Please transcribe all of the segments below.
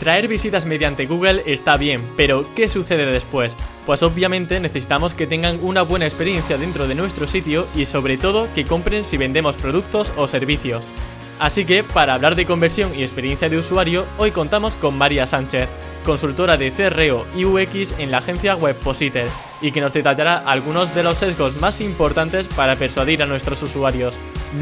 Traer visitas mediante Google está bien, pero ¿qué sucede después? Pues obviamente necesitamos que tengan una buena experiencia dentro de nuestro sitio y sobre todo que compren si vendemos productos o servicios. Así que, para hablar de conversión y experiencia de usuario, hoy contamos con María Sánchez, consultora de CRO y UX en la agencia Webpositor, y que nos detallará algunos de los sesgos más importantes para persuadir a nuestros usuarios.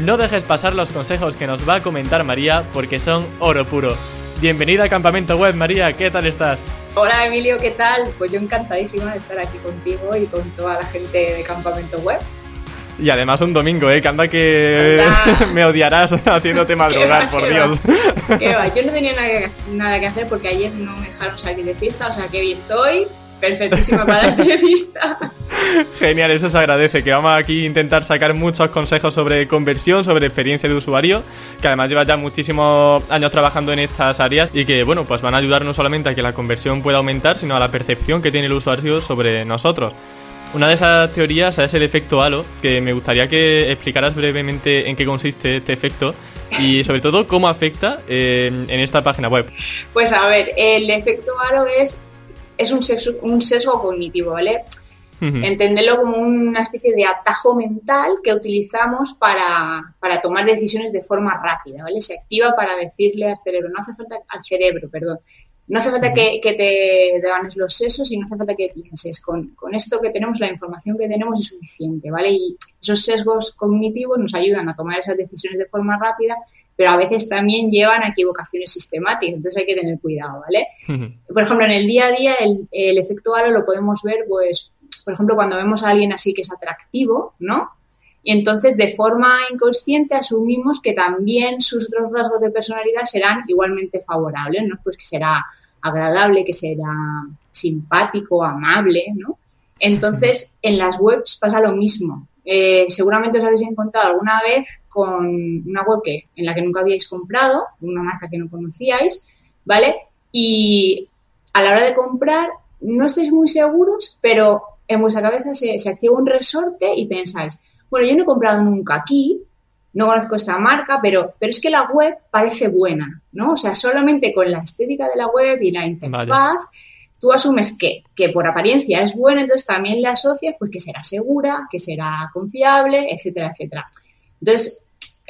No dejes pasar los consejos que nos va a comentar María porque son oro puro. Bienvenida a Campamento Web, María, ¿qué tal estás? Hola Emilio, ¿qué tal? Pues yo encantadísima de estar aquí contigo y con toda la gente de Campamento Web. Y además un domingo, ¿eh? Que anda que me odiarás haciéndote madrugar, por Dios. ¿Qué va? Yo no tenía nada que, nada que hacer porque ayer no me dejaron salir de fiesta, o sea que hoy estoy perfectísima para la entrevista. Genial, eso se agradece, que vamos aquí a intentar sacar muchos consejos sobre conversión, sobre experiencia de usuario, que además lleva ya muchísimos años trabajando en estas áreas y que, bueno, pues van a ayudar no solamente a que la conversión pueda aumentar, sino a la percepción que tiene el usuario sobre nosotros. Una de esas teorías es el efecto halo, que me gustaría que explicaras brevemente en qué consiste este efecto y sobre todo cómo afecta en esta página web. Pues a ver, el efecto halo es es un sesgo, un sesgo cognitivo, ¿vale? Entenderlo como una especie de atajo mental que utilizamos para, para, tomar decisiones de forma rápida, ¿vale? Se activa para decirle al cerebro, no hace falta, al cerebro, perdón, no hace falta que, te ganes los sesos y no hace falta que pienses. Con, esto que tenemos, la información que tenemos es suficiente, ¿vale? Y esos sesgos cognitivos nos ayudan a tomar esas decisiones de forma rápida, pero a veces también llevan a equivocaciones sistemáticas, entonces hay que tener cuidado, ¿vale? Por ejemplo, en el día a día el, el efecto halo lo podemos ver, pues, por ejemplo, cuando vemos a alguien así que es atractivo, ¿no? Y entonces, de forma inconsciente, asumimos que también sus otros rasgos de personalidad serán igualmente favorables, ¿no? Pues que será agradable, que será simpático, amable, ¿no? Entonces, en las webs pasa lo mismo. Eh, seguramente os habéis encontrado alguna vez con una web que, en la que nunca habíais comprado, una marca que no conocíais, ¿vale? Y a la hora de comprar, no estáis muy seguros, pero en vuestra cabeza se, se activa un resorte y pensáis, bueno, yo no he comprado nunca aquí, no conozco esta marca, pero, pero es que la web parece buena, ¿no? O sea, solamente con la estética de la web y la interfaz, tú asumes que, que, por apariencia es buena, entonces también le asocias pues que será segura, que será confiable, etcétera, etcétera. Entonces,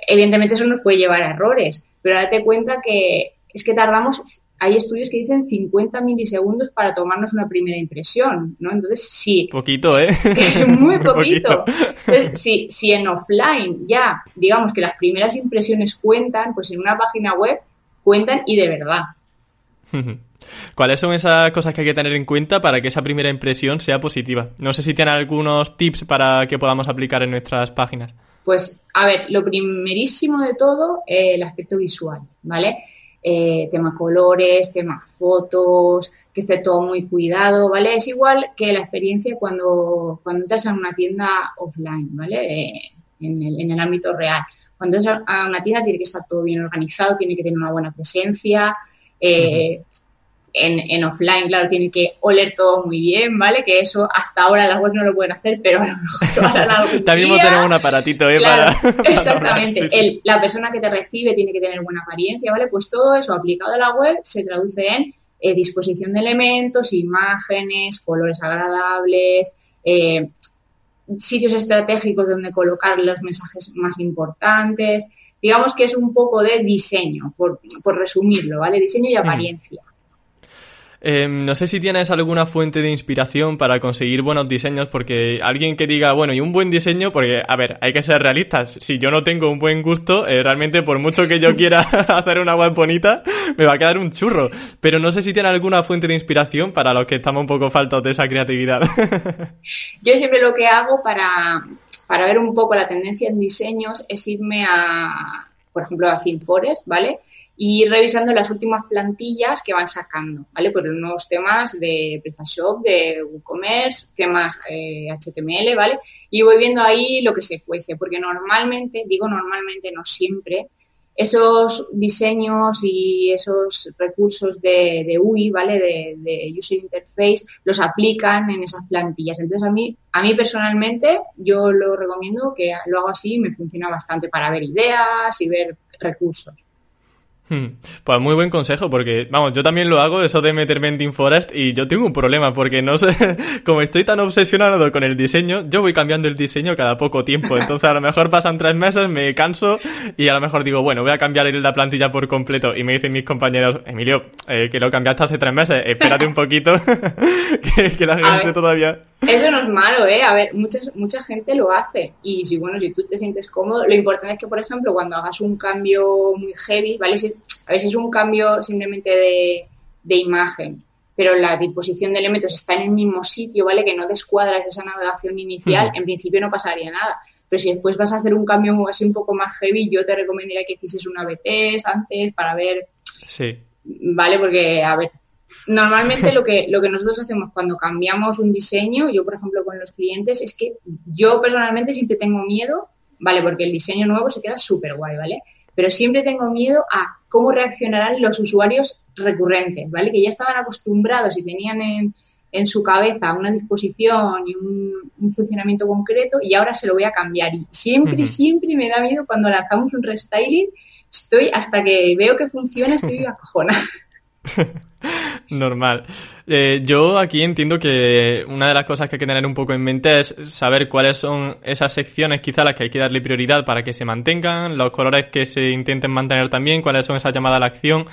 evidentemente eso nos puede llevar a errores, pero date cuenta que es que tardamos hay estudios que dicen 50 milisegundos para tomarnos una primera impresión, ¿no? Entonces, sí. Poquito, ¿eh? Muy poquito. Entonces, si, en offline ya, digamos que las primeras impresiones cuentan, pues en una página web cuentan y de verdad. ¿Cuáles son esas cosas que hay que tener en cuenta para que esa primera impresión sea positiva? No sé si tienen algunos tips para que podamos aplicar en nuestras páginas. Pues, a ver, lo primerísimo de todo, eh, el aspecto visual, ¿vale? Eh, tema colores, tema fotos, que esté todo muy cuidado, ¿vale? Es igual que la experiencia cuando, cuando entras a una tienda offline, ¿vale? Eh, en, el, en, el, ámbito real. Cuando entras a una tienda tiene que estar todo bien organizado, tiene que tener una buena presencia, eh, en, offline, claro, tiene que oler todo muy bien, ¿vale? Que eso hasta ahora las webs no lo pueden hacer, pero a lo mejor También tenemos un aparatito, ¿eh? exactamente. la persona que te recibe tiene que tener buena apariencia, ¿vale? Pues todo eso aplicado a la web se traduce en eh, disposición de elementos, imágenes, colores agradables, eh, sitios estratégicos donde colocar los mensajes más importantes. Digamos que es un poco de diseño, por, por resumirlo, ¿vale? Diseño y mm. Em, no sé si tienes alguna fuente de inspiración para conseguir buenos diseños, porque alguien que diga, bueno, y un buen diseño, porque, a ver, hay que ser realistas. Si yo no tengo un buen gusto, eh, realmente por mucho que yo quiera hacer una web bonita, me va a quedar un churro. Pero no sé si tiene alguna fuente de inspiración para los que estamos un poco faltos de esa creatividad. yo siempre lo que hago para para ver un poco la tendencia en diseños es irme a, por ejemplo, a ThemeForest, ¿vale? Y revisando las últimas plantillas que van sacando, ¿vale? Los nuevos temas de PrestaShop, de WooCommerce, temas HTML, eh, ¿vale? Y voy viendo ahí lo que se cuece, porque normalmente, digo normalmente, no siempre, esos diseños y esos recursos de, UI, ¿vale? De, User Interface, los aplican en esas plantillas. Entonces, a mí, a mí personalmente, yo lo recomiendo que lo hago así, me funciona bastante para ver ideas y ver recursos. Hmm. Pues muy buen consejo, porque, vamos, yo también lo hago, eso de meterme en Team Forest, y yo tengo un problema, porque no sé, como estoy tan obsesionado con el diseño, yo voy cambiando el diseño cada poco tiempo. Entonces, a lo mejor pasan tres meses, me canso, y a lo mejor digo, bueno, voy a cambiar la plantilla por completo. Y me dicen mis compañeros, Emilio, eh, que lo cambiaste hace tres meses, espérate un poquito, que, la gente todavía. Eso no es malo, ¿eh? A ver, mucha, mucha gente lo hace. Y si, bueno, si tú te sientes cómodo, lo importante es que, por ejemplo, cuando hagas un cambio muy heavy, ¿vale? A ver si es un cambio simplemente de, imagen, pero la disposición de elementos está en el mismo sitio, ¿vale? Que no descuadras esa navegación inicial, en principio no pasaría nada. Pero si después vas a hacer un cambio así un poco más heavy, yo te recomendaría que hicieses una BTS antes para ver. Sí. ¿Vale? Porque, a ver, normalmente lo que, lo que nosotros hacemos cuando cambiamos un diseño, yo por ejemplo con los clientes, es que yo personalmente siempre tengo miedo, ¿vale? Porque el diseño nuevo se queda súper guay, ¿vale? Pero siempre tengo miedo a cómo reaccionarán los usuarios recurrentes, ¿vale? Que ya estaban acostumbrados y tenían en, en su cabeza una disposición y un, funcionamiento concreto y ahora se lo voy a cambiar. Y siempre, siempre me da miedo cuando lanzamos un restyling, estoy hasta que veo que funciona, estoy acojonada. Normal. Eh, yo aquí entiendo que una de las cosas que hay que tener un poco en mente es saber cuáles son esas secciones quizá las que hay que darle prioridad para que se mantengan, los colores que se intenten mantener también, cuáles son esas llamadas a la acción.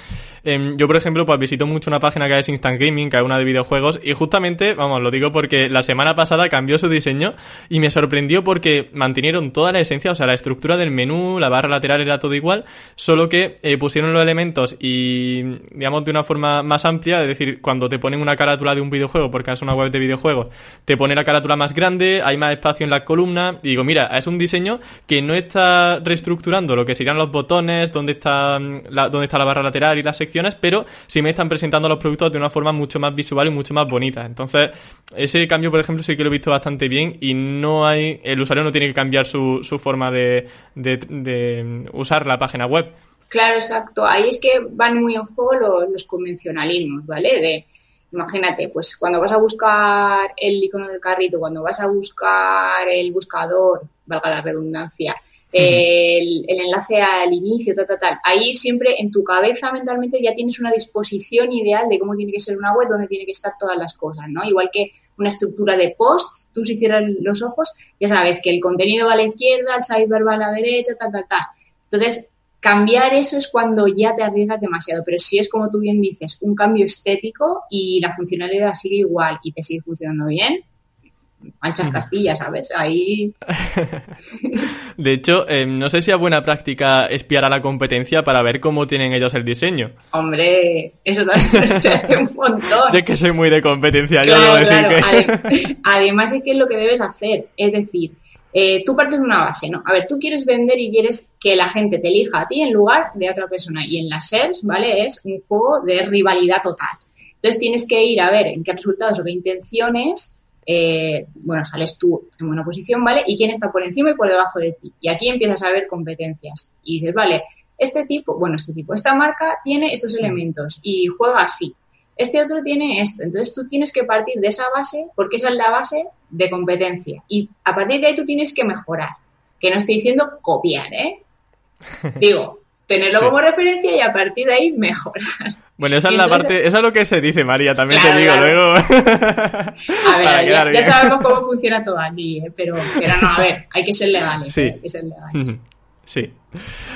Em, yo, por ejemplo, pues visito mucho una página que es Instant Gaming, que es una de videojuegos, y justamente, vamos, lo digo porque la semana pasada cambió su diseño y me sorprendió porque mantenieron toda la esencia, o sea, la estructura del menú, la barra lateral era todo igual, solo que eh, pusieron los elementos y, digamos, de una forma más amplia, es decir, cuando te ponen una carátula de un videojuego, porque es una web de videojuegos, te pone la carátula más grande, hay más espacio en la columna, y digo, mira, es un diseño que no está reestructurando lo que serían los botones, dónde está la, dónde está la barra lateral y las secciones, pero sí me están presentando los productos de una forma mucho más visual y mucho más bonita. Entonces, ese cambio, por ejemplo, sí que lo he visto bastante bien y no hay, el usuario no tiene que cambiar su, forma de, de usar la página web. Claro, exacto. Ahí es que van muy en juego los, convencionalismos, ¿vale? De, imagínate, pues cuando vas a buscar el icono del carrito, cuando vas a buscar el buscador, valga la redundancia, el, enlace al inicio, tal, tal, tal. Ahí siempre en tu cabeza mentalmente ya tienes una disposición ideal de cómo tiene que ser una web, donde tiene que estar todas las cosas, ¿no? Igual que una estructura de post, tú si cierras los ojos, ya sabes que el contenido va a la izquierda, el sidebar va a la derecha, tal, tal, tal. Entonces, Cambiar eso es cuando ya te arriesgas demasiado, pero si es como tú bien dices, un cambio estético y la funcionalidad sigue igual y te sigue funcionando bien, manchas castillas, ¿sabes? Ahí. De hecho, em, no sé si es buena práctica espiar a la competencia para ver cómo tienen ellos el diseño. Hombre, eso también se hace un montón. Yo que soy muy de competencia, yo debo decir que. Además, es que es lo que debes hacer. Es decir, eh, tú partes de una base, ¿no? A ver, tú quieres vender y quieres que la gente te elija a ti en lugar de a otra persona. Y en las SERPs, ¿vale? Es un juego de rivalidad total. Entonces tienes que ir a ver en qué resultados o qué intenciones, eh, bueno, sales tú en buena posición, ¿vale? Y quién está por encima y por debajo de ti. Y aquí empiezas a ver competencias. Y dices, vale, este tipo, bueno, este tipo, esta marca tiene estos elementos y juega así este otro tiene esto. Entonces tú tienes que partir de esa base porque esa es la base de competencia. Y a partir de ahí tú tienes que mejorar. Que no estoy diciendo copiar, ¿eh? Digo, tenerlo como referencia y a partir de ahí mejorar. Bueno, esa es la parte, eso es lo que se dice, María, también te digo luego. a ver, ya, sabemos cómo funciona todo aquí, ¿eh? pero, pero no, a ver, hay que ser legales. Sí. ¿eh? Hay que ser legales. Sí.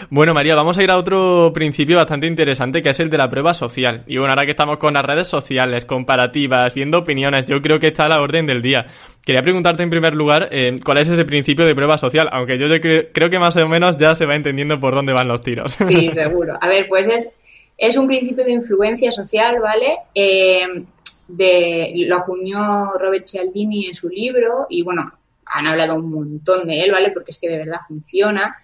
Bueno, María, vamos a ir a otro principio bastante interesante que es el de la prueba social. Y bueno, ahora que estamos con las redes sociales, comparativas, viendo opiniones, yo creo que está a la orden del día. Quería preguntarte en primer lugar eh, cuál es ese principio de prueba social, aunque yo creo que más o menos ya se va entendiendo por dónde van los tiros. Sí, seguro. A ver, pues es, es un principio de influencia social, ¿vale? Eh, de, lo acuñó Robert Cialdini en su libro y bueno, han hablado un montón de él, ¿vale? Porque es que de verdad funciona.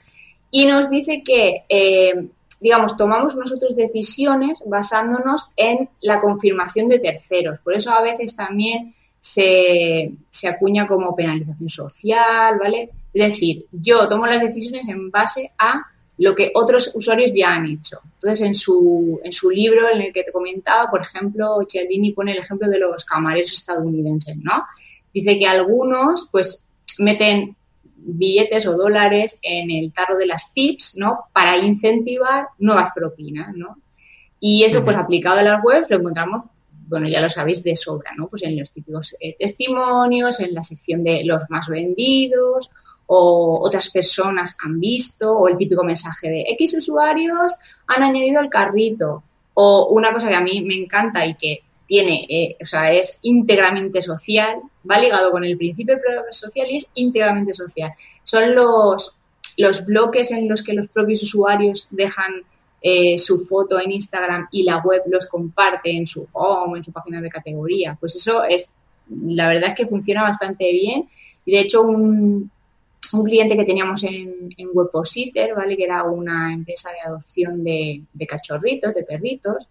Y nos dice que, eh, digamos, tomamos nosotros decisiones basándonos en la confirmación de terceros. Por eso a veces también se, se acuña como penalización social, ¿vale? Es decir, yo tomo las decisiones en base a lo que otros usuarios ya han hecho. Entonces, en su, en su libro en el que te comentaba, por ejemplo, Cialdini pone el ejemplo de los camareros estadounidenses, ¿no? Dice que algunos, pues, meten billetes o dólares en el tarro de las tips, ¿no? Para incentivar nuevas propinas, ¿no? Y eso, pues, aplicado a las webs, lo encontramos, bueno, ya lo sabéis de sobra, ¿no? Pues en los típicos eh, testimonios, en la sección de los más vendidos o otras personas han visto, o el típico mensaje de X usuarios han añadido el carrito, o una cosa que a mí me encanta y que tiene, eh, o sea, es íntegramente social, va ligado con el principio del programa social y es íntegramente social. Son los, los bloques en los que los propios usuarios dejan eh, su foto en Instagram y la web los comparte en su home, en su página de categoría. Pues eso es, la verdad es que funciona bastante bien. Y de hecho, un, un cliente que teníamos en, en Webpositor, ¿vale? Que era una empresa de adopción de, cachorritos, de perritos.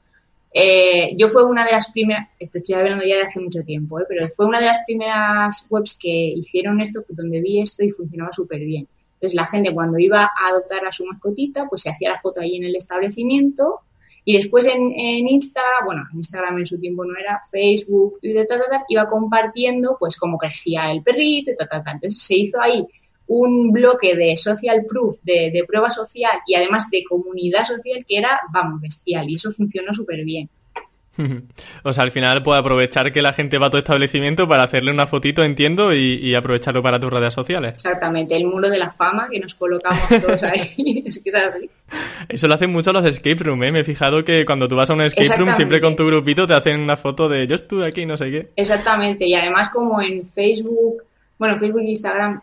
Eh, yo fue una de las primeras, estoy hablando ya de hace mucho tiempo, ¿eh? pero fue una de las primeras webs que hicieron esto, donde vi esto y funcionaba súper bien. Entonces la gente cuando iba a adoptar a su mascotita, pues se hacía la foto ahí en el establecimiento y después en, Instagram, bueno, en Instagram en su tiempo no era, Facebook, y de iba compartiendo pues cómo crecía el perrito y tal, tal, Entonces se hizo ahí un bloque de social proof, de, prueba social y además de comunidad social que era, vamos, bestial. Y eso funcionó súper bien. O sea, al final puede aprovechar que la gente va a tu establecimiento para hacerle una fotito, entiendo, y, aprovecharlo para tus redes sociales. Exactamente, el muro de la fama que nos colocamos todos ahí. es que es así. Eso lo hacen mucho los escape room, ¿eh? Me he fijado que cuando tú vas a un escape room, siempre con tu grupito te hacen una foto de yo estuve aquí, no sé qué. Exactamente, y además como en Facebook, bueno, Facebook e Instagram,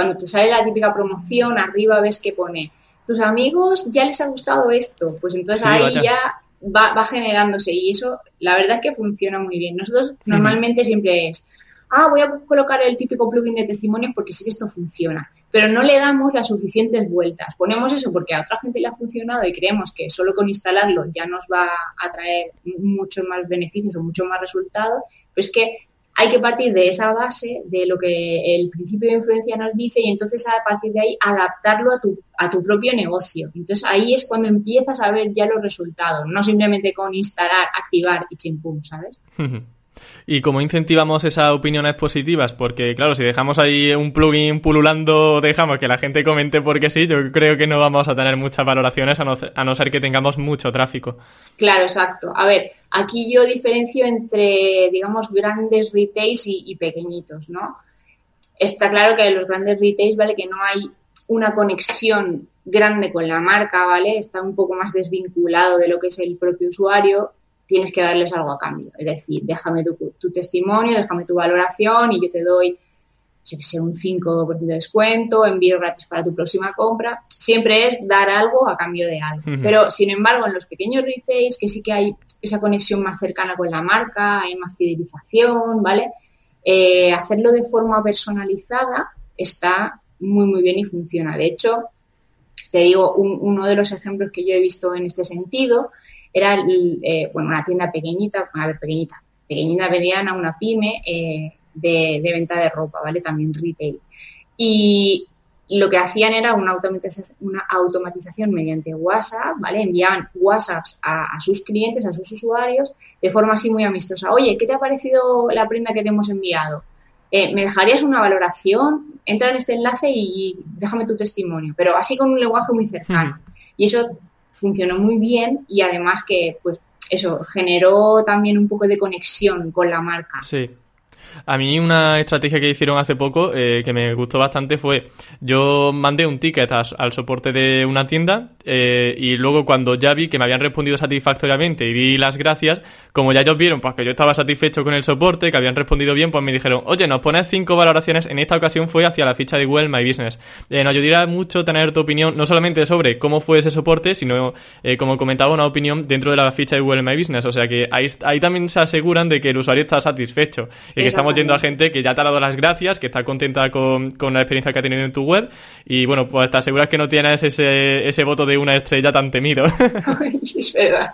cuando te sale la típica promoción, arriba ves que pone, tus amigos ya les ha gustado esto, pues entonces ahí ya va, generándose y eso la verdad es que funciona muy bien. Nosotros normalmente siempre es, ah, voy a colocar el típico plugin de testimonios porque sí que esto funciona, pero no le damos las suficientes vueltas. Ponemos eso porque a otra gente le ha funcionado y creemos que solo con instalarlo ya nos va a traer muchos más beneficios o mucho más resultados, pero es que hay que partir de esa base, de lo que el principio de influencia nos dice, y entonces a partir de ahí adaptarlo a tu, a tu propio negocio. Entonces ahí es cuando empiezas a ver ya los resultados, no simplemente con instalar, activar y chimpum, ¿sabes? ¿Y cómo incentivamos esas opiniones positivas? Porque, claro, si dejamos ahí un plugin pululando, dejamos que la gente comente porque sí, yo creo que no vamos a tener muchas valoraciones a no, ser que tengamos mucho tráfico. Claro, exacto. A ver, aquí yo diferencio entre, digamos, grandes retails y, pequeñitos, ¿no? Está claro que los grandes retails, ¿vale? Que no hay una conexión grande con la marca, ¿vale? Está un poco más desvinculado de lo que es el propio usuario tienes que darles algo a cambio. Es decir, déjame tu, testimonio, déjame tu valoración y yo te doy, yo que sé, un 5% de descuento, envío gratis para tu próxima compra. Siempre es dar algo a cambio de algo. Pero, sin embargo, en los pequeños retails, que sí que hay esa conexión más cercana con la marca, hay más fidelización, ¿vale? Eh, hacerlo de forma personalizada está muy, muy bien y funciona. De hecho, te digo, uno de los ejemplos que yo he visto en este sentido era, eh, bueno, una tienda pequeñita, a ver, pequeñita, pequeñita, mediana, una pyme eh, de, venta de ropa, ¿vale? También retail. Y lo que hacían era una automatización, una automatización mediante WhatsApp, ¿vale? Enviaban WhatsApps a, sus clientes, a sus usuarios, de forma así muy amistosa. Oye, ¿qué te ha parecido la prenda que te hemos enviado? Eh, ¿Me dejarías una valoración? Entra en este enlace y déjame tu testimonio, pero así con un lenguaje muy cercano. Y eso funcionó muy bien y además que, pues, eso, generó también un poco de conexión con la marca. Sí. A mí una estrategia que hicieron hace poco eh, que me gustó bastante fue yo mandé un ticket al soporte de una tienda eh, y luego cuando ya vi que me habían respondido satisfactoriamente y di las gracias, como ya ellos vieron pues que yo estaba satisfecho con el soporte, que habían respondido bien, pues me dijeron, oye, nos pones cinco valoraciones, en esta ocasión fue hacia la ficha de Google My Business. Eh, nos ayudaría mucho tener tu opinión, no solamente sobre cómo fue ese soporte, sino, como comentaba, una opinión dentro de la ficha de Google My Business. O sea que ahí, ahí también se aseguran de que el usuario está satisfecho y que estamos yendo a gente que ya te ha dado las gracias, que está contenta con, con la experiencia que ha tenido en tu web y bueno, pues te aseguras que no tienes ese, ese voto de una estrella tan temido. es verdad.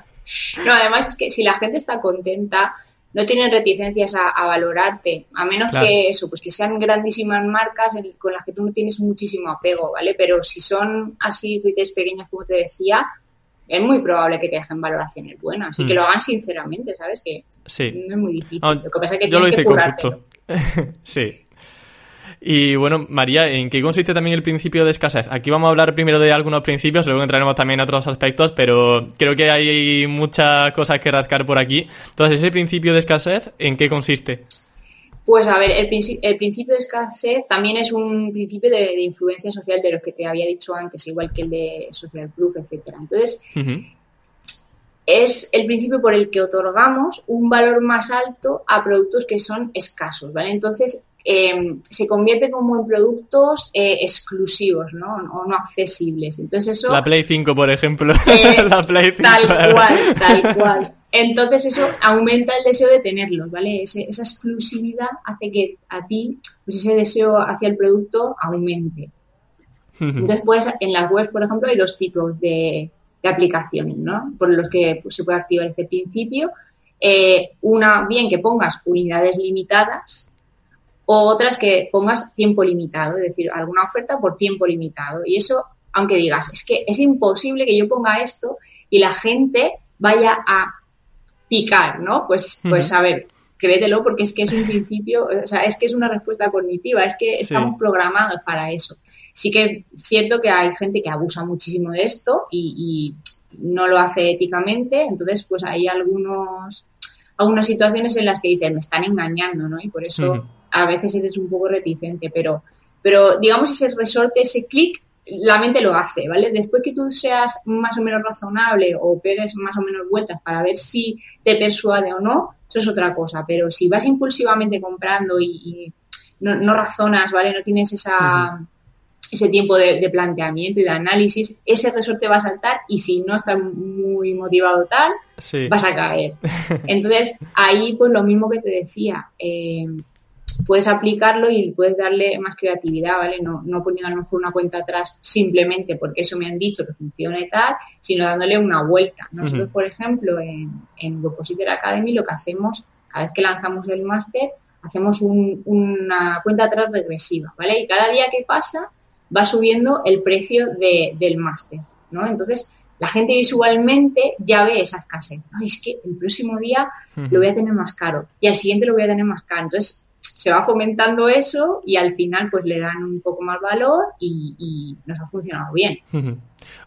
No, además es que si la gente está contenta, no tienen reticencias a, valorarte, a menos que eso, pues que sean grandísimas marcas con las que tú no tienes muchísimo apego, ¿vale? Pero si son así pequeñas, como te decía, es muy probable que te dejen valoraciones buenas Así que mm. lo hagan sinceramente, ¿sabes? Que no es muy difícil. Ah, lo que pasa es que tienes que currártelo. sí. Y bueno, María, ¿en qué consiste también el principio de escasez? Aquí vamos a hablar primero de algunos principios, luego entraremos también en otros aspectos, pero creo que hay muchas cosas que rascar por aquí. Entonces, ese principio de escasez, ¿en qué consiste? Pues a ver, el, principio de escasez también es un principio de, influencia social de los que te había dicho antes, igual que el de social proof, etcétera. Entonces, es el principio por el que otorgamos un valor más alto a productos que son escasos, ¿vale? Entonces, em, se convierte como en productos eh, exclusivos, ¿no? O no accesibles. Entonces eso... La Play 5, por ejemplo. Eh, la Play 5. Tal cual, tal cual. Entonces eso aumenta el deseo de tenerlos, ¿vale? esa exclusividad hace que a ti pues ese deseo hacia el producto aumente. Entonces, pues, en las webs, por ejemplo, hay dos tipos de, aplicaciones, ¿no? Por los que pues, se puede activar este principio. Eh, una, bien que pongas unidades limitadas o otras que pongas tiempo limitado, es decir, alguna oferta por tiempo limitado. Y eso, aunque digas, es que es imposible que yo ponga esto y la gente vaya a picar, ¿no? Pues, pues a ver, créetelo porque es que es un principio, o sea, es que es una respuesta cognitiva, es que estamos programados para eso. Sí que es cierto que hay gente que abusa muchísimo de esto y, no lo hace éticamente, entonces pues hay algunos algunas situaciones en las que dicen me están engañando, ¿no? Y por eso a veces eres un poco reticente, pero pero digamos ese resorte, ese clic la mente lo hace, ¿vale? Después que tú seas más o menos razonable o pegues más o menos vueltas para ver si te persuade o no, eso es otra cosa. Pero si vas impulsivamente comprando y, no, razonas, ¿vale? No tienes esa, ese tiempo de, planteamiento y de análisis, ese resorte va a saltar y si no estás muy motivado tal, vas a caer. Entonces, ahí pues lo mismo que te decía. Eh, puedes aplicarlo y puedes darle más creatividad, ¿vale? No, no poniendo a lo mejor una cuenta atrás simplemente porque eso me han dicho que funciona y tal, sino dándole una vuelta. Nosotros, por ejemplo, en, en Depositor Academy lo que hacemos, cada vez que lanzamos el máster, hacemos una cuenta atrás regresiva, ¿vale? Y cada día que pasa va subiendo el precio del máster, ¿no? Entonces, la gente visualmente ya ve esa escasez. es que el próximo día lo voy a tener más caro y al siguiente lo voy a tener más caro. Entonces, se va fomentando eso y al final pues le dan un poco más valor y, nos ha funcionado bien.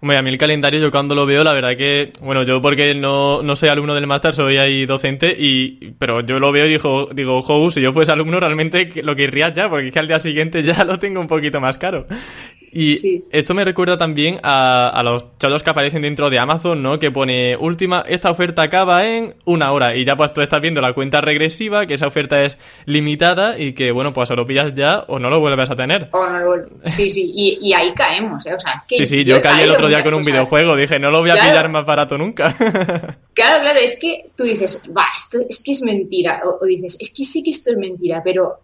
Hombre, a mí el calendario yo cuando lo veo, la verdad que, bueno, yo porque no, no soy alumno del máster, soy ahí docente, y pero yo lo veo y digo, digo, jo, si yo fuese alumno realmente lo querría ya, porque es que al día siguiente ya lo tengo un poquito más caro. Y esto me recuerda también a, los chollos que aparecen dentro de Amazon, ¿no? Que pone última, esta oferta acaba en una hora. Y ya pues tú estás viendo la cuenta regresiva, que esa oferta es limitada y que, bueno, pues o lo pillas ya o no lo vuelves a tener. O no lo Sí, sí, y, ahí caemos, ¿eh? O sea, es que sí, sí, yo, caí el otro día con un videojuego, dije, no lo voy a pillar más barato nunca. claro, claro, es que tú dices, va, esto es que es mentira. o dices, es que sí que esto es mentira, pero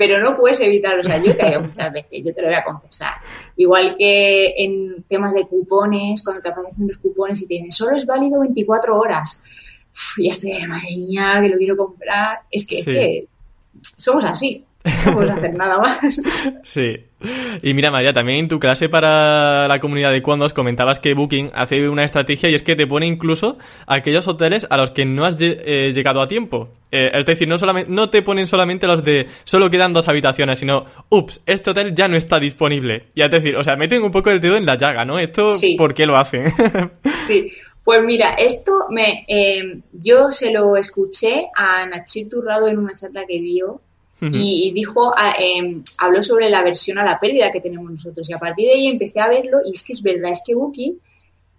pero no puedes evitarlo. O sea, yo he caído muchas veces, yo te lo voy a confesar. Igual que en temas de cupones, cuando te aparecen los cupones y te dicen, solo es válido 24 horas. y ya estoy, madre mía, que lo quiero comprar. Es que, es que somos así. No podemos hacer nada más. Sí. Y mira, María, también en tu clase para la comunidad de Cuandos comentabas que Booking hace una estrategia y es que te pone incluso aquellos hoteles a los que no has eh, llegado a tiempo. Eh, es decir, no, solamente, no te ponen solamente los de solo quedan dos habitaciones, sino, ups, este hotel ya no está disponible. Y es decir, o sea, meten un poco el dedo en la llaga, ¿no? Esto, ¿por qué lo hacen? sí. Pues mira, esto me, eh, yo se lo escuché a Nachir Turrado en una charla que dio y dijo, ah, em, habló sobre la aversión a la pérdida que tenemos nosotros. Y a partir de ahí empecé a verlo y es que es verdad, es que Booking,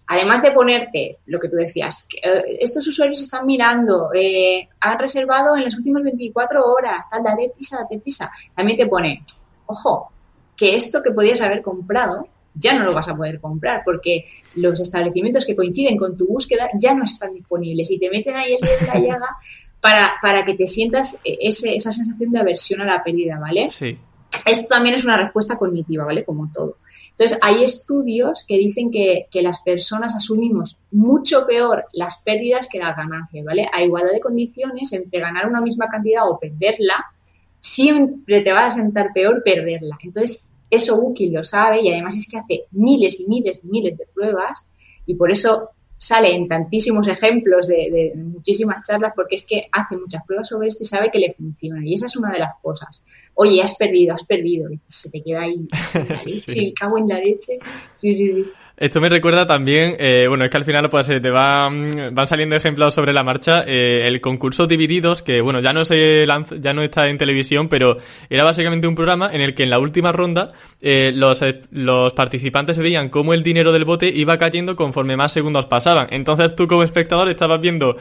además de ponerte lo que tú decías, que, eh, estos usuarios están mirando, eh, han reservado en las últimas 24 horas, tal, date prisa, date prisa, también te pone, ojo, que esto que podías haber comprado ya no lo vas a poder comprar porque los establecimientos que coinciden con tu búsqueda ya no están disponibles y te meten ahí el dedo en la llaga para, para que te sientas eh, ese, esa sensación de aversión a la pérdida, ¿vale? Sí. Esto también es una respuesta cognitiva, ¿vale? Como todo. Entonces, hay estudios que dicen que, que, las personas asumimos mucho peor las pérdidas que las ganancias, ¿vale? A igualdad de condiciones, entre ganar una misma cantidad o perderla, siempre te va a sentar peor perderla. Entonces, eso Booking lo sabe y además es que hace miles y miles y miles de pruebas y por eso sale en tantísimos ejemplos de, muchísimas charlas porque es que hace muchas pruebas sobre esto y sabe que le funciona. Y esa es una de las cosas. Oye, has perdido, has perdido. se te queda ahí la leche, cago en la leche. Sí, sí, sí. Esto me recuerda también, eh, bueno, es que al final pues te van, van saliendo ejemplos sobre la marcha, eh, el concurso Divididos, que bueno, ya no se lanza, ya no está en televisión, pero era básicamente un programa en el que en la última ronda eh, los, los participantes veían cómo el dinero del bote iba cayendo conforme más segundos pasaban. Entonces tú como espectador estabas viendo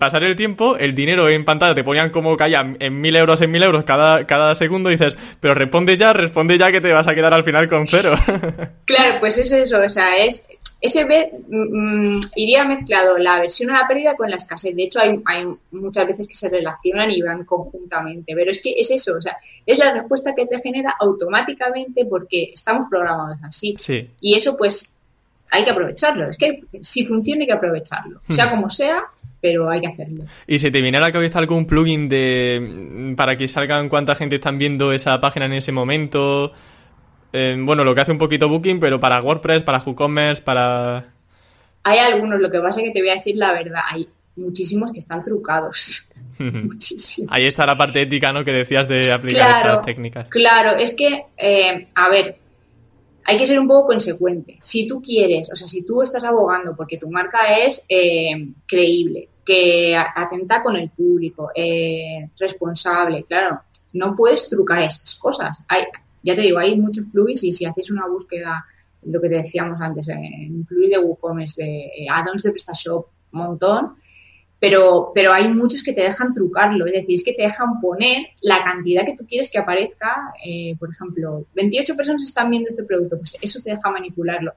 pasar el tiempo, el dinero en pantalla te ponían como caía en mil euros, en mil euros cada, cada segundo y dices, pero responde ya, responde ya que te vas a quedar al final con cero. Claro, pues es eso o sea, es ese mm, iría mezclado la aversión a la pérdida con la escasez. De hecho, hay, hay, muchas veces que se relacionan y van conjuntamente, pero es que es eso, o sea, es la respuesta que te genera automáticamente porque estamos programados así. Y eso, pues, hay que aprovecharlo. Es que si funciona hay que aprovecharlo, sea como sea, pero hay que hacerlo. ¿Y si te viene a la cabeza algún plugin de para que salgan cuánta gente están viendo esa página en ese momento? Bueno, lo que hace un poquito Booking, pero para WordPress, para WooCommerce, para... Hay algunos, lo que pasa es que te voy a decir la verdad, hay muchísimos que están trucados. Muchísimo. Ahí está la parte ética, ¿no? Que decías de aplicar estas técnicas. Claro, es que, eh, a ver, hay que ser un poco consecuente. Si tú quieres, o sea, si tú estás abogando porque tu marca es eh, creíble, que atenta con el público, eh, responsable, claro, no puedes trucar esas cosas. Hay, ya te digo, hay muchos plugins y si hacéis una búsqueda, lo que te decíamos antes, en plugin de WooCommerce, de eh, add-ons de PrestaShop, montón, pero, pero hay muchos que te dejan trucarlo, es decir, es que te dejan poner la cantidad que tú quieres que aparezca, eh, por ejemplo, 28 personas están viendo este producto, pues eso te deja manipularlo.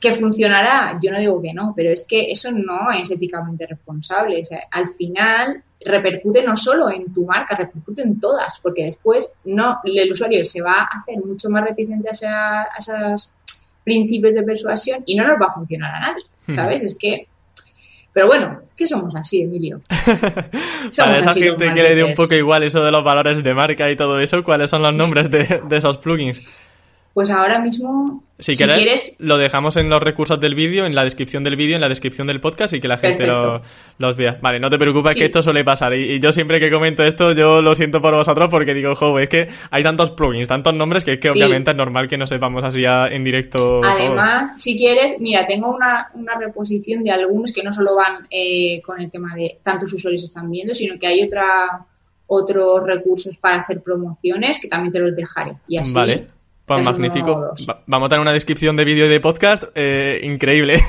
¿Que funcionará? Yo no digo que no, pero es que eso no es éticamente responsable. O sea, al final repercute no solo en tu marca, repercute en todas, porque después no el usuario se va a hacer mucho más reticente a, esos principios de persuasión y no nos va a funcionar a nadie, ¿sabes? Es que pero bueno, ¿qué somos así, Emilio? Para esa gente que le dé un poco igual eso de los valores de marca y todo eso, ¿cuáles son los nombres de, de esos plugins? Pues ahora mismo, si, quieres, lo dejamos en los recursos del vídeo, en la descripción del vídeo, en la descripción del podcast y que la gente los vea. Vale, no te preocupes que esto suele pasar. Y, yo siempre que comento esto, yo lo siento por vosotros porque digo, jo, es que hay tantos plugins, tantos nombres que es que obviamente es normal que no sepamos así en directo. Además, si quieres, mira, tengo una, reposición de algunos que no solo van eh, con el tema de tantos usuarios están viendo, sino que hay otra otros recursos para hacer promociones que también te los dejaré. Y así vale pues magnífico. vamos a tener una descripción de vídeo y de podcast eh, increíble.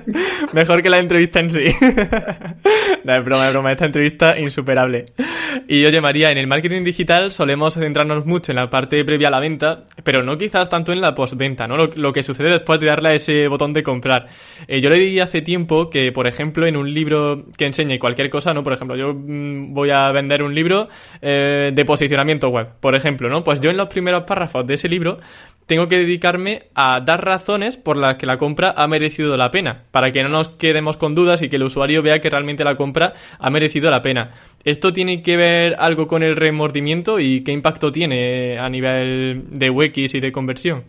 Mejor que la entrevista en sí. no, es broma, es broma. Esta entrevista insuperable. Y oye, María, en el marketing digital solemos centrarnos mucho en la parte previa a la venta, pero no quizás tanto en la postventa, ¿no? Lo, que sucede después de darle a ese botón de comprar. Eh, yo leí hace tiempo que, por ejemplo, en un libro que enseñe cualquier cosa, ¿no? Por ejemplo, yo mm, voy a vender un libro eh, de posicionamiento web, por ejemplo, ¿no? Pues yo en los primeros párrafos de ese libro tengo que dedicarme a dar razones por las que la compra ha merecido la pena, para que no nos quedemos con dudas y que el usuario vea que realmente la compra ha merecido la pena. ¿Esto tiene que ver algo con el remordimiento y qué impacto tiene a nivel de UX y de conversión?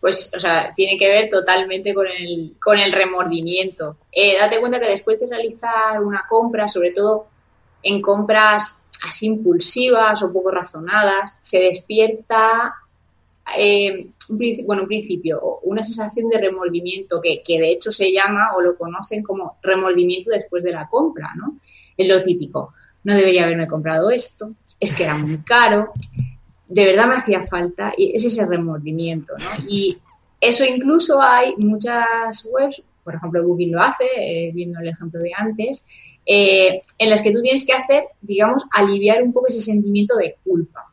Pues, o sea, tiene que ver totalmente con el, con el remordimiento. Eh, date cuenta que después de realizar una compra, sobre todo en compras así impulsivas o poco razonadas, se despierta eh, bueno, un principio, una sensación de remordimiento que, de hecho se llama o lo conocen como remordimiento después de la compra, ¿no? Es lo típico. No debería haberme comprado esto, es que era muy caro, de verdad me hacía falta y es ese remordimiento, ¿no? Y eso incluso hay muchas webs, por ejemplo Booking lo hace, eh, viendo el ejemplo de antes, eh, en las que tú tienes que hacer, digamos, aliviar un poco ese sentimiento de culpa.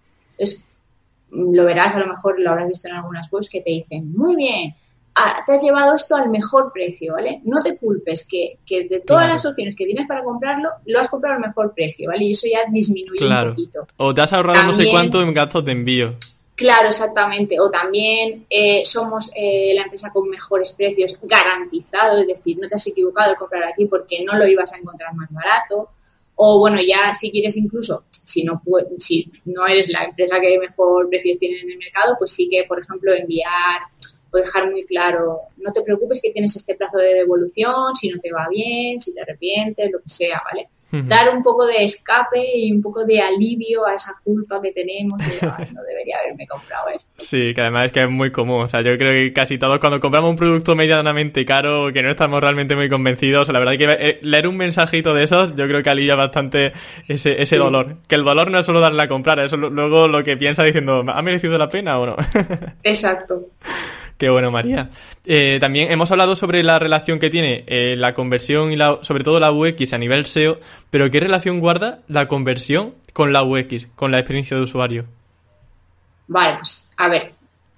Lo verás, a lo mejor lo habrás visto en algunas webs que te dicen, muy bien, ah, te has llevado esto al mejor precio, ¿vale? No te culpes que, de todas las opciones que tienes para comprarlo, lo has comprado al mejor precio, ¿vale? Y eso ya disminuye un poquito. O te has ahorrado no sé cuánto en gastos de envío. Claro, exactamente. O también eh, somos eh, la empresa con mejores precios garantizado, es decir, no te has equivocado al comprar aquí porque no lo ibas a encontrar más barato. O bueno, ya si quieres incluso, si no, si no eres la empresa que mejor precios tiene en el mercado, pues sí que, por ejemplo, enviar o dejar muy claro, no te preocupes que tienes este plazo de devolución, si no te va bien, si te arrepientes, lo que sea, ¿vale? Dar un poco de escape y un poco de alivio a esa culpa que tenemos de, no debería haberme comprado esto. Sí, que además es que es muy común. O sea, yo creo que casi todos cuando compramos un producto medianamente caro que no estamos realmente muy convencidos, la verdad que eh, leer un mensajito de esos yo creo que alivia bastante ese, ese dolor. Que el dolor no es solo darle a comprar, es luego lo que piensa diciendo, ¿ha merecido la pena o no? Exacto. Qué bueno, María. Eh, también hemos hablado sobre la relación que tiene eh, la conversión y la, sobre todo la UX a nivel SEO, pero ¿qué relación guarda la conversión con la UX, con la experiencia de usuario? Vale, pues a ver,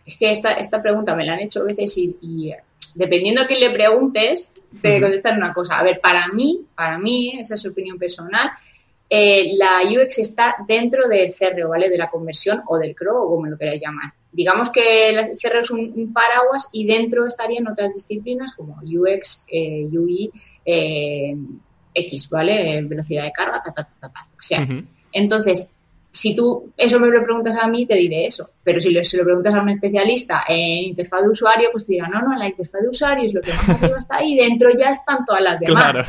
es que esta, esta pregunta me la han hecho veces y, dependiendo a quién le preguntes, te contestar una cosa. A ver, para mí, para mí, esa es su opinión personal, eh, la UX está dentro del CRO, ¿vale? De la conversión o del CRO o como lo queráis llamar digamos que el CRO es un, paraguas y dentro estarían otras disciplinas como UX, eh, UI, eh, X, ¿vale? Velocidad de carga, ta, ta, ta, ta, O sea, entonces, si tú eso me lo preguntas a mí, te diré eso. Pero si se lo preguntas a un especialista en interfaz de usuario, pues te dirá, no, no, en la interfaz de usuario es lo que más arriba está ahí, dentro ya están todas las demás.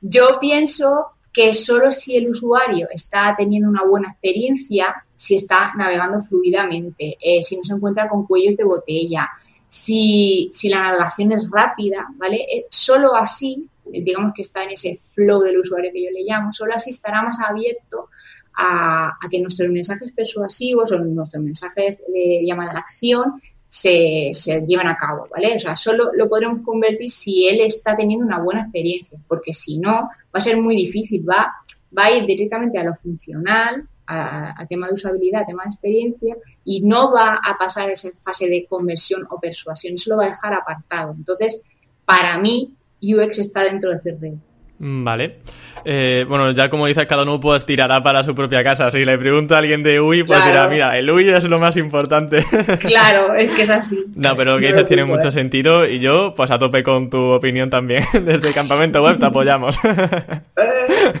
Yo pienso que solo si el usuario está teniendo una buena experiencia, si está navegando fluidamente, eh, si no se encuentra con cuellos de botella, si, la navegación es rápida, ¿vale? Eh, solo así, digamos que está en ese flow del usuario que yo le llamo, solo así estará más abierto a, que nuestros mensajes persuasivos o nuestros mensajes de llamada a acción se, se llevan a cabo, ¿vale? O sea, solo lo podremos convertir si él está teniendo una buena experiencia, porque si no, va a ser muy difícil, va, va a ir directamente a lo funcional, a, tema de usabilidad, a tema de experiencia, y no va a pasar esa fase de conversión o persuasión, eso lo va a dejar apartado. Entonces, para mí, UX está dentro de CRM. Mm, vale. Eh, bueno, ya como dices, cada uno pues tirará para su propia casa. Si le pregunta a alguien de UI, pues dirá, mira, el UI es lo más importante. Claro, es que es así. No, pero lo que dices tiene mucho sentido y yo pues a tope con tu opinión también. Desde el campamento web te apoyamos.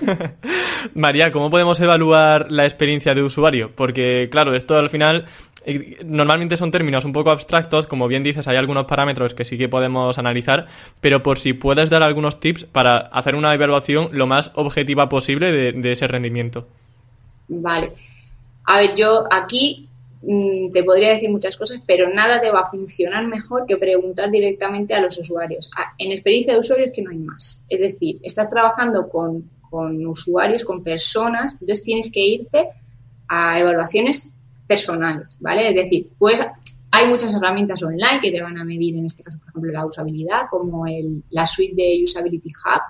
María, ¿cómo podemos evaluar la experiencia de usuario? Porque, claro, esto al final Normalmente son términos un poco abstractos, como bien dices, hay algunos parámetros que sí que podemos analizar, pero por si puedes dar algunos tips para hacer una evaluación lo más objetiva posible de, ese rendimiento. Vale. A ver, yo aquí mm, te podría decir muchas cosas, pero nada te va a funcionar mejor que preguntar directamente a los usuarios. En experiencia de usuarios que no hay más. Es decir, estás trabajando con, con usuarios, con personas, entonces tienes que irte a evaluaciones personales, ¿vale? Es decir, pues hay muchas herramientas online que te van a medir, en este caso, por ejemplo, la usabilidad, como el, la suite de Usability Hub,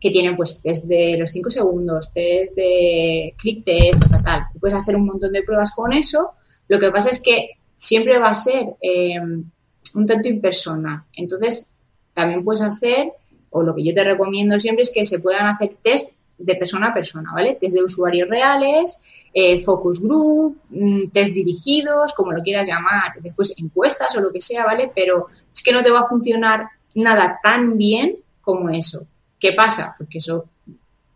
que tienen pues test de los 5 segundos, test de click test, tal, tal, Puedes hacer un montón de pruebas con eso. Lo que pasa es que siempre va a ser eh, un tanto impersonal. Entonces, también puedes hacer, o lo que yo te recomiendo siempre es que se puedan hacer test de persona a persona, ¿vale? Test de usuarios reales, eh, focus group, mm, test dirigidos, como lo quieras llamar, después encuestas o lo que sea, ¿vale? Pero es que no te va a funcionar nada tan bien como eso. ¿Qué pasa? Porque eso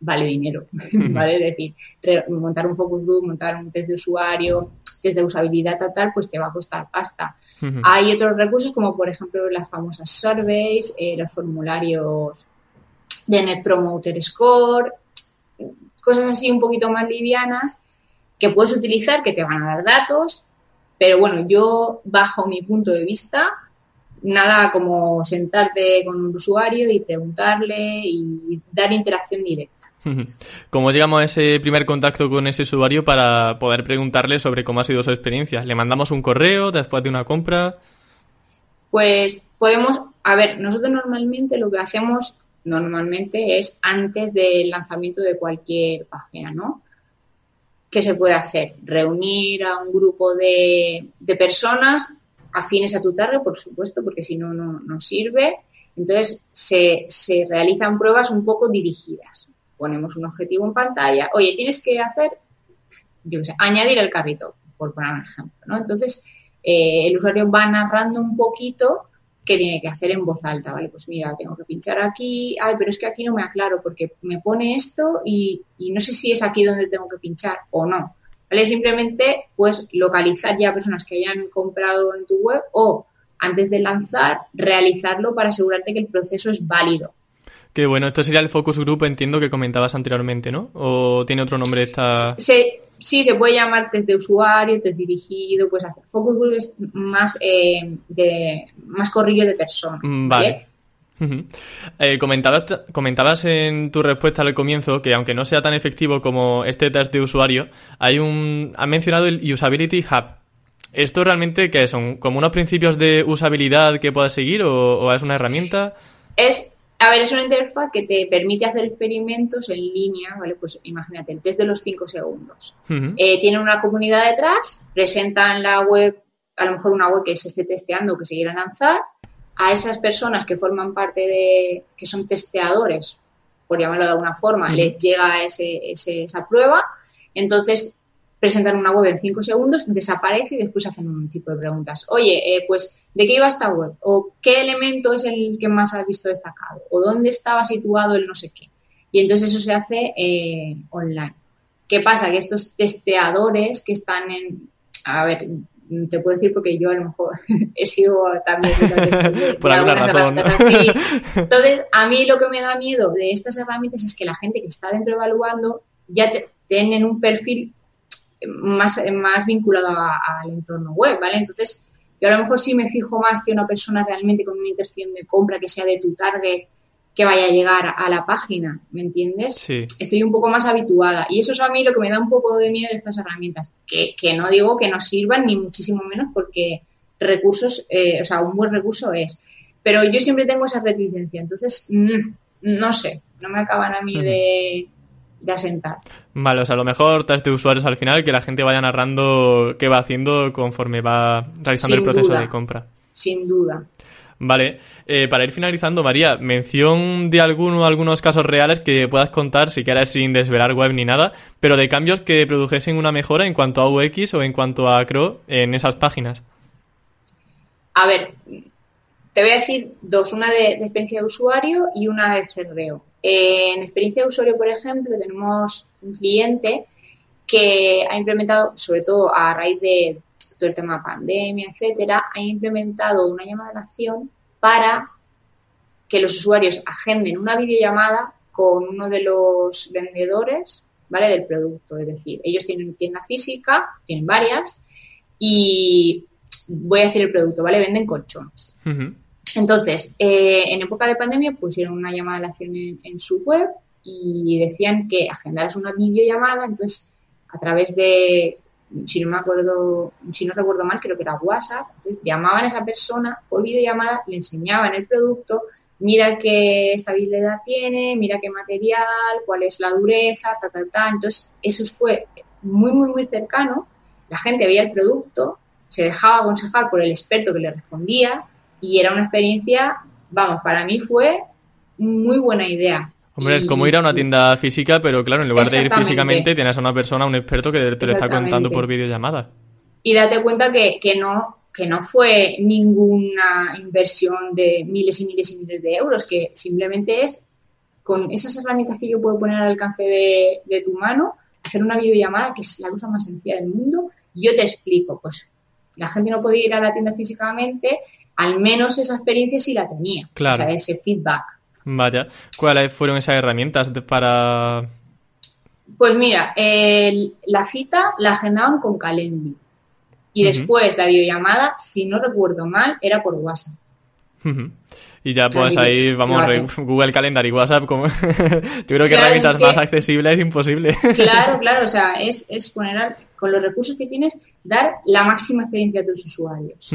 vale dinero, ¿vale? Es decir, montar un focus group, montar un test de usuario, test de usabilidad tal, tal, pues te va a costar pasta. Hay otros recursos como por ejemplo las famosas surveys, eh, los formularios de Net Promoter Score, cosas así un poquito más livianas que puedes utilizar, que te van a dar datos, pero bueno, yo bajo mi punto de vista, nada como sentarte con un usuario y preguntarle y dar interacción directa. ¿Cómo llegamos a ese primer contacto con ese usuario para poder preguntarle sobre cómo ha sido su experiencia? ¿Le mandamos un correo después de una compra? Pues podemos, a ver, nosotros normalmente lo que hacemos normalmente es antes del lanzamiento de cualquier página, ¿no? ¿qué se puede hacer? Reunir a un grupo de, personas afines a tu target, por supuesto, porque si no, no sirve. Entonces, se, se realizan pruebas un poco dirigidas. Ponemos un objetivo en pantalla. Oye, tienes que hacer, yo qué sé, añadir el carrito, por poner un ejemplo. ¿no? Entonces, eh, el usuario va narrando un poquito qué tiene que hacer en voz alta, ¿vale? Pues mira, tengo que pinchar aquí, ay, pero es que aquí no me aclaro porque me pone esto y, y no sé si es aquí donde tengo que pinchar o no, ¿vale? Simplemente, pues, localizar ya personas que hayan comprado en tu web o, antes de lanzar, realizarlo para asegurarte que el proceso es válido. Que bueno, esto sería el focus group, entiendo que comentabas anteriormente, ¿no? ¿O tiene otro nombre esta...? Sí, sí, se puede llamar test de usuario, test dirigido, pues hacer focus group es más, eh, de, más corrillo de persona. Mm, vale. Eh, comentabas, comentabas en tu respuesta al comienzo que aunque no sea tan efectivo como este test de usuario, hay un. ha mencionado el Usability Hub. ¿Esto realmente qué son? ¿Como unos principios de usabilidad que puedas seguir o, o es una herramienta? Es a ver, es una interfaz que te permite hacer experimentos en línea, ¿vale? Pues imagínate, el test de los 5 segundos. Eh, tienen una comunidad detrás, presentan la web, a lo mejor una web que se esté testeando o que se quiera lanzar, a esas personas que forman parte de, que son testeadores, por llamarlo de alguna forma, les llega ese, esa prueba, entonces presentan una web en cinco segundos, desaparece y después hacen un tipo de preguntas. Oye, eh, pues, ¿de qué iba esta web? ¿O qué elemento es el que más has visto destacado? ¿O dónde estaba situado el no sé qué? Y entonces eso se hace eh, online. ¿Qué pasa? Que estos testeadores que están en... A ver, te puedo decir porque yo a lo mejor he sido también por alguna razón así. Entonces, a mí lo que me da miedo de estas herramientas es que la gente que está dentro evaluando ya tienen un perfil más, más vinculado al entorno web, ¿vale? Entonces, yo a lo mejor sí me fijo más que una persona realmente con una intención de compra que sea de tu target que vaya a llegar a la página, ¿me entiendes? Sí. Estoy un poco más habituada. Y eso es a mí lo que me da un poco de miedo de estas herramientas. Que, que no digo que no sirvan, ni muchísimo menos, porque recursos, eh, o sea, un buen recurso es. Pero yo siempre tengo esa reticencia. Entonces, mm, no sé, no me acaban a mí de, de asentar. Vale, o sea, a lo mejor test de usuarios al final, que la gente vaya narrando qué va haciendo conforme va realizando el proceso de compra. Sin duda. Vale, eh, para ir finalizando, María, mención de alguno, algunos casos reales que puedas contar, si quieres sin desvelar web ni nada, pero de cambios que produjesen una mejora en cuanto a UX o en cuanto a CRO en esas páginas. A ver, te voy a decir dos, una de, de experiencia de usuario y una de cerreo en experiencia de usuario, por ejemplo, tenemos un cliente que ha implementado, sobre todo a raíz de todo el tema pandemia, etcétera, ha implementado una llamada de acción para que los usuarios agenden una videollamada con uno de los vendedores, ¿vale? Del producto. Es decir, ellos tienen tienda física, tienen varias, y voy a decir el producto, ¿vale? Venden colchones. Entonces, eh, en época de pandemia pusieron una llamada de la acción en, su web y decían que agendaras una videollamada, entonces a través de, si no me acuerdo, si no recuerdo mal, creo que era WhatsApp, entonces llamaban a esa persona por videollamada, le enseñaban el producto, mira qué estabilidad tiene, mira qué material, cuál es la dureza, ta, ta, ta. Entonces, eso fue muy, muy, muy cercano. La gente veía el producto, se dejaba aconsejar por el experto que le respondía y era una experiencia, vamos, para mí fue muy buena idea. Hombre, es como ir a una tienda física, pero claro, en lugar de ir físicamente, tienes a una persona, un experto que te lo está contando por videollamada. Y date cuenta que, que, no, que no fue ninguna inversión de miles y miles y miles de euros, que simplemente es con esas herramientas que yo puedo poner al alcance de, de tu mano, hacer una videollamada, que es la cosa más sencilla del mundo, y yo te explico, pues la gente no podía ir a la tienda físicamente, al menos esa experiencia sí la tenía. Claro. O sea, ese feedback. Vaya. ¿Cuáles fueron esas herramientas para...? Pues mira, la cita la agendaban con Calendly. Y después la videollamada, si no recuerdo mal, era por WhatsApp. Y ya pues ahí, vamos, Google Calendar y WhatsApp, como yo creo que herramientas más accesibles es imposible. Claro, claro, o sea, es, es poner con los recursos que tienes, dar la máxima experiencia a tus usuarios.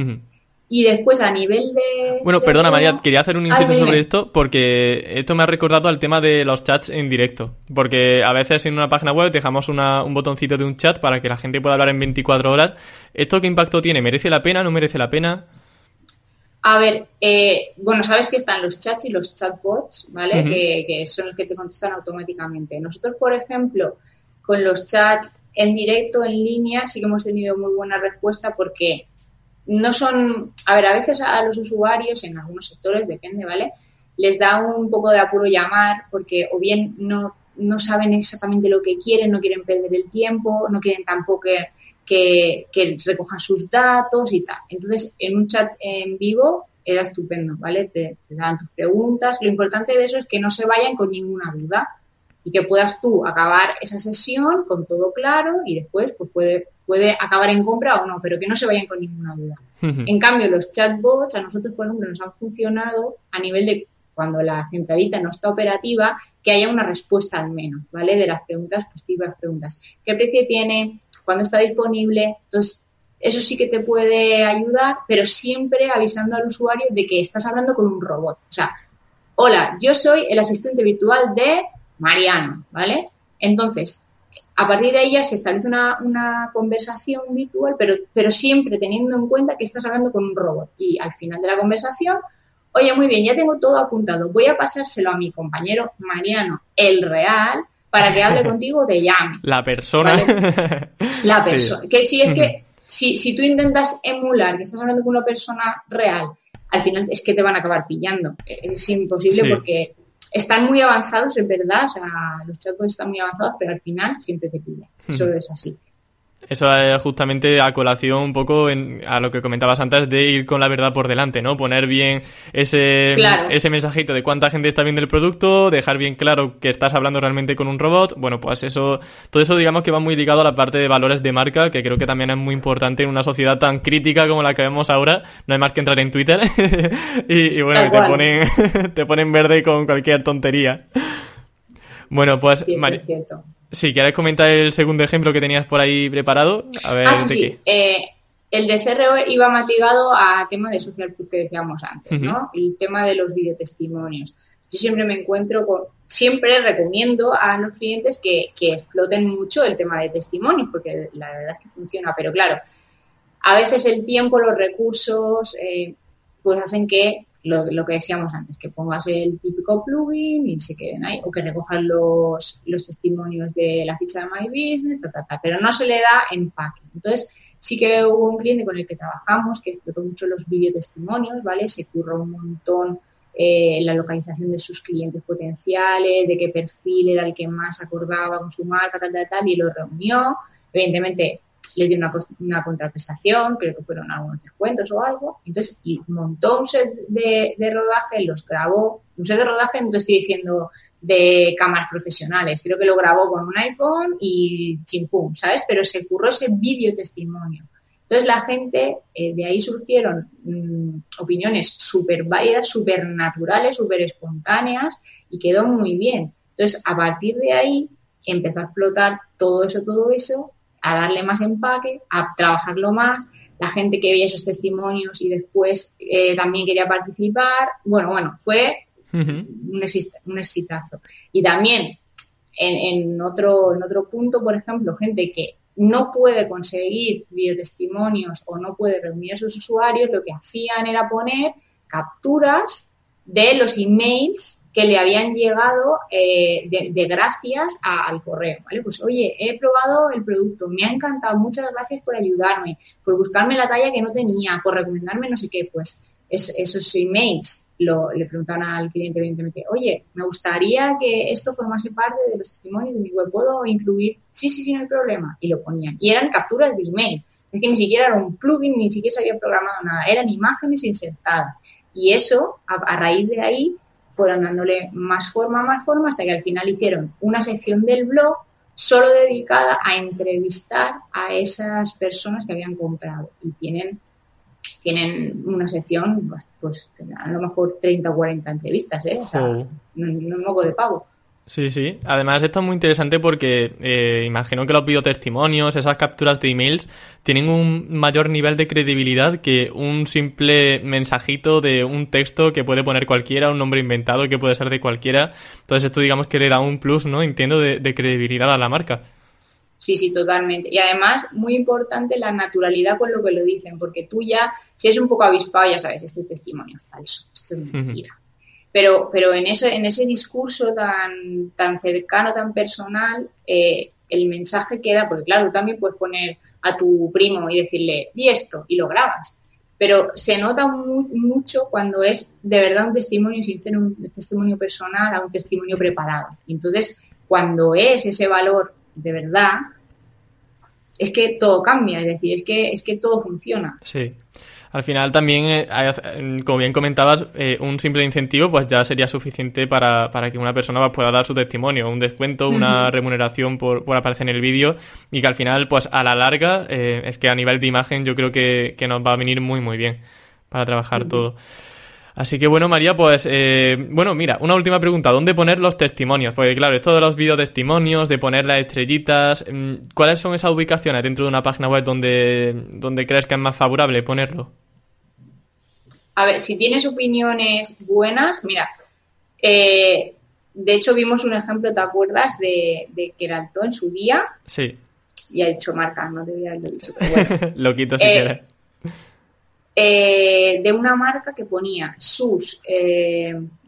Y después a nivel de... Bueno, perdona María, quería hacer un inciso sobre esto porque esto me ha recordado al tema de los chats en directo. Porque a veces en una página web dejamos un botoncito de un chat para que la gente pueda hablar en 24 horas. ¿Esto qué impacto tiene? ¿Merece la pena? ¿No merece la pena? A ver, eh, bueno, sabes que están los chats y los chatbots, ¿vale? que, son los que te contestan automáticamente. Nosotros, por ejemplo, con los chats en directo, en línea, sí que hemos tenido muy buena respuesta porque no son, a ver, a veces a los usuarios, en algunos sectores, depende, ¿vale? Les da un poco de apuro llamar porque o bien no, no saben exactamente lo que quieren, no quieren perder el tiempo, no quieren tampoco que, que, recojan sus datos y tal. Entonces, en un chat en vivo era estupendo, ¿vale? Te, te daban tus preguntas. Lo importante de eso es que no se vayan con ninguna duda y que puedas tú acabar esa sesión con todo claro y después pues puede, puede acabar en compra o no, pero que no se vayan con ninguna duda. En cambio, los chatbots a nosotros, por ejemplo, nos han funcionado a nivel de cuando la centralita no está operativa, que haya una respuesta al menos, ¿vale? De las preguntas positivas, preguntas. ¿Qué precio tiene? ¿Cuándo está disponible? Entonces, eso sí que te puede ayudar, pero siempre avisando al usuario de que estás hablando con un robot. O sea, hola, yo soy el asistente virtual de Mariano, ¿vale? Entonces, a partir de ahí ya se establece una, conversación virtual, pero, pero siempre teniendo en cuenta que estás hablando con un robot. Y al final de la conversación, oye, muy bien, ya tengo todo apuntado, voy a pasárselo a mi compañero Mariano, el real, para que hable contigo o te llame. La persona. La persona. Que si es que, si, si tú intentas emular que estás hablando con una persona real, al final es que te van a acabar pillando. Es imposible porque están muy avanzados, es verdad, o sea, los chatbots están muy avanzados, pero al final siempre te pillan. Eso es así. Eso es justamente a colación un poco a lo que comentabas antes de ir con la verdad por delante, ¿no? Poner bien ese, ese mensajito de cuánta gente está viendo el producto, dejar bien claro que estás hablando realmente con un robot. Bueno, pues eso, todo eso digamos que va muy ligado a la parte de valores de marca, que creo que también es muy importante en una sociedad tan crítica como la que vemos ahora. No hay más que entrar en Twitter y, bueno, te ponen, te ponen verde con cualquier tontería. Bueno, pues... Si quieres comentar el segundo ejemplo que tenías por ahí preparado, a ver ah, sí, eh, el de CRO iba más ligado a tema de social proof que decíamos antes, ¿no? El tema de los videotestimonios. Yo siempre me encuentro con, siempre recomiendo a los clientes que, exploten mucho el tema de testimonios, porque la verdad es que funciona, pero claro, a veces el tiempo, los recursos, eh, pues hacen que lo, que decíamos antes, que pongas el típico plugin y se queden ahí, o que recojan los, los testimonios de la ficha de My Business, pero no se le da empaque. Entonces, sí que hubo un cliente con el que trabajamos que explotó mucho los videotestimonios, ¿vale? Se curró un montón eh, la localización de sus clientes potenciales, de qué perfil era el que más acordaba con su marca, tal, tal, tal, y lo reunió. Evidentemente, le dio una, contraprestación, creo que fueron algunos descuentos o algo. Entonces, y montó un set de, rodaje, los grabó. Un set de rodaje, no te estoy diciendo de cámaras profesionales, creo que lo grabó con un iPhone y chimpum, ¿sabes? Pero se curró ese vídeo testimonio. Entonces la gente, eh, de ahí surgieron mm, opiniones súper válidas, súper naturales, súper espontáneas y quedó muy bien. Entonces, a partir de ahí empezó a explotar todo eso, todo eso a darle más empaque, a trabajarlo más. La gente que veía esos testimonios y después eh, también quería participar. Bueno, bueno, fue un, exitazo. Y también en, otro, en otro punto, por ejemplo, gente que no puede conseguir videotestimonios o no puede reunir a sus usuarios, lo que hacían era poner capturas de los emails que le habían llegado eh, de, gracias al correo, ¿vale? Pues oye, he probado el producto, me ha encantado, muchas gracias por ayudarme, por buscarme la talla que no tenía, por recomendarme no sé qué, pues esos emails lo, le preguntaron al cliente evidentemente, oye, me gustaría que esto formase parte de los testimonios de mi web, ¿puedo incluir? Sí, sí, sí, no hay problema. Y lo ponían. Y eran capturas de email. Es que ni siquiera era un plugin, ni siquiera se había programado nada, eran imágenes insertadas. Y eso, a raíz de ahí, fueron dándole más forma, más forma, hasta que al final hicieron una sección del blog solo dedicada a entrevistar a esas personas que habían comprado y tienen tienen una sección, pues, pues a lo mejor 30 o 40 entrevistas, ¿eh? O sea, no, no, un moco de pavo. Sí, sí. Además, esto es muy interesante porque eh, imagino que los videotestimonios, esas capturas de emails, tienen un mayor nivel de credibilidad que un simple mensajito de un texto que puede poner cualquiera, un nombre inventado que puede ser de cualquiera. Entonces, esto digamos que le da un plus, ¿no? Entiendo, de, de credibilidad a la marca. Sí, sí, totalmente. Y además, muy importante la naturalidad con lo que lo dicen, porque tú ya, si es un poco avispado, ya sabes, este testimonio es falso, esto es mentira. Pero, pero en, ese, en ese discurso tan, tan cercano, tan personal, eh, el mensaje queda, porque claro, tú también puedes poner a tu primo y decirle, di esto, y lo grabas. Pero se nota mucho cuando es de verdad un testimonio sincero, un testimonio personal a un testimonio preparado. Entonces, cuando es ese valor de verdad, es que todo cambia, es decir, es que, es que todo funciona. Sí. Al final también, eh, como bien comentabas, eh, un simple incentivo pues ya sería suficiente para, que una persona pues, pueda dar su testimonio, un descuento, una remuneración por, por, aparecer en el vídeo y que al final, pues a la larga, eh, es que a nivel de imagen yo creo que, nos va a venir muy muy bien para trabajar todo. Así que bueno, María, pues eh, bueno, mira, una última pregunta, ¿dónde poner los testimonios? Porque claro, esto de los videotestimonios, de poner las estrellitas, mm, ¿cuáles son esas ubicaciones dentro de una página web donde, donde crees que es más favorable ponerlo? A ver, si tienes opiniones buenas, mira, eh, de hecho vimos un ejemplo, ¿te acuerdas? De, de Keralto en su día. Sí. Y ha hecho marca, no debía haberlo dicho. Lo quito si eh, quieres eh, de una marca que ponía sus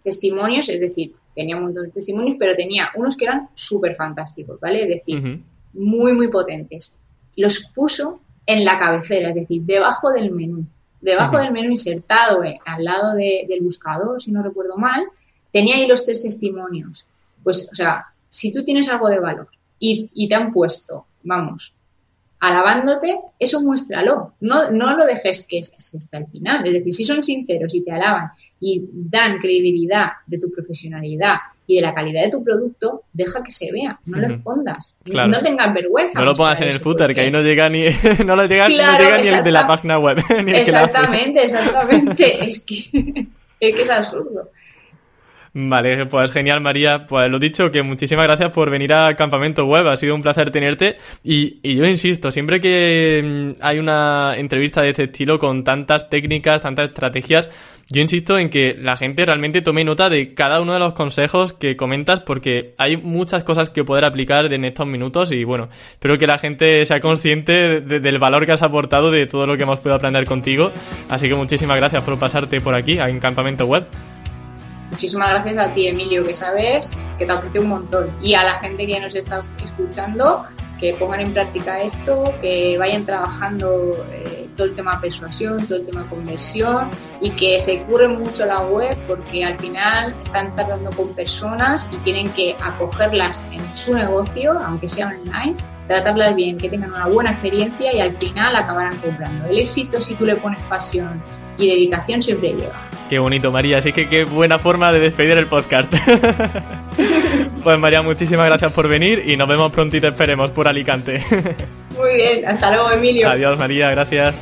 testimonios, es decir, tenía un montón de testimonios, pero tenía unos que eran súper fantásticos, ¿vale? Es decir, muy, muy potentes. Los puso en la cabecera, es decir, debajo del menú. Debajo del menú insertado eh, al lado del buscador, si no recuerdo mal, tenía ahí los tres testimonios. Pues, o sea, si tú tienes algo de valor y, y te han puesto, vamos, alabándote, eso muéstralo. No, no lo dejes que esté hasta el final. Es decir, si son sinceros y te alaban y dan credibilidad de tu profesionalidad y de la calidad de tu producto, deja que se vea, no le escondas, no tengas vergüenza. No lo pongas en el footer, que ahí no llega ni, no lo llega, ni el de la página web. exactamente, exactamente. es que, es que es absurdo. Vale, pues genial María. Pues lo dicho, que muchísimas gracias por venir a Campamento Web. Ha sido un placer tenerte. Y, y, yo insisto, siempre que mm, hay una entrevista de este estilo con tantas técnicas, tantas estrategias, yo insisto en que la gente realmente tome nota de cada uno de los consejos que comentas porque hay muchas cosas que poder aplicar en estos minutos y bueno, espero que la gente sea consciente del valor que has aportado de todo lo que hemos podido aprender contigo. Así que muchísimas gracias por pasarte por aquí en Campamento Web. Muchísimas gracias a ti, Emilio, que sabes que te aprecio un montón. Y a la gente que nos está escuchando, que pongan en práctica esto, que vayan trabajando eh, todo el tema persuasión, todo el tema conversión y que se curren mucho la web porque al final están tratando con personas y tienen que acogerlas en su negocio, aunque sea online, tratarlas bien, que tengan una buena experiencia y al final acabarán comprando. El éxito, si tú le pones pasión y dedicación, siempre llega. Qué bonito, María. Así que qué buena forma de despedir el podcast. pues María, muchísimas gracias por venir y nos vemos prontito, esperemos, por Alicante. Muy bien, hasta luego, Emilio. Adiós, María, gracias.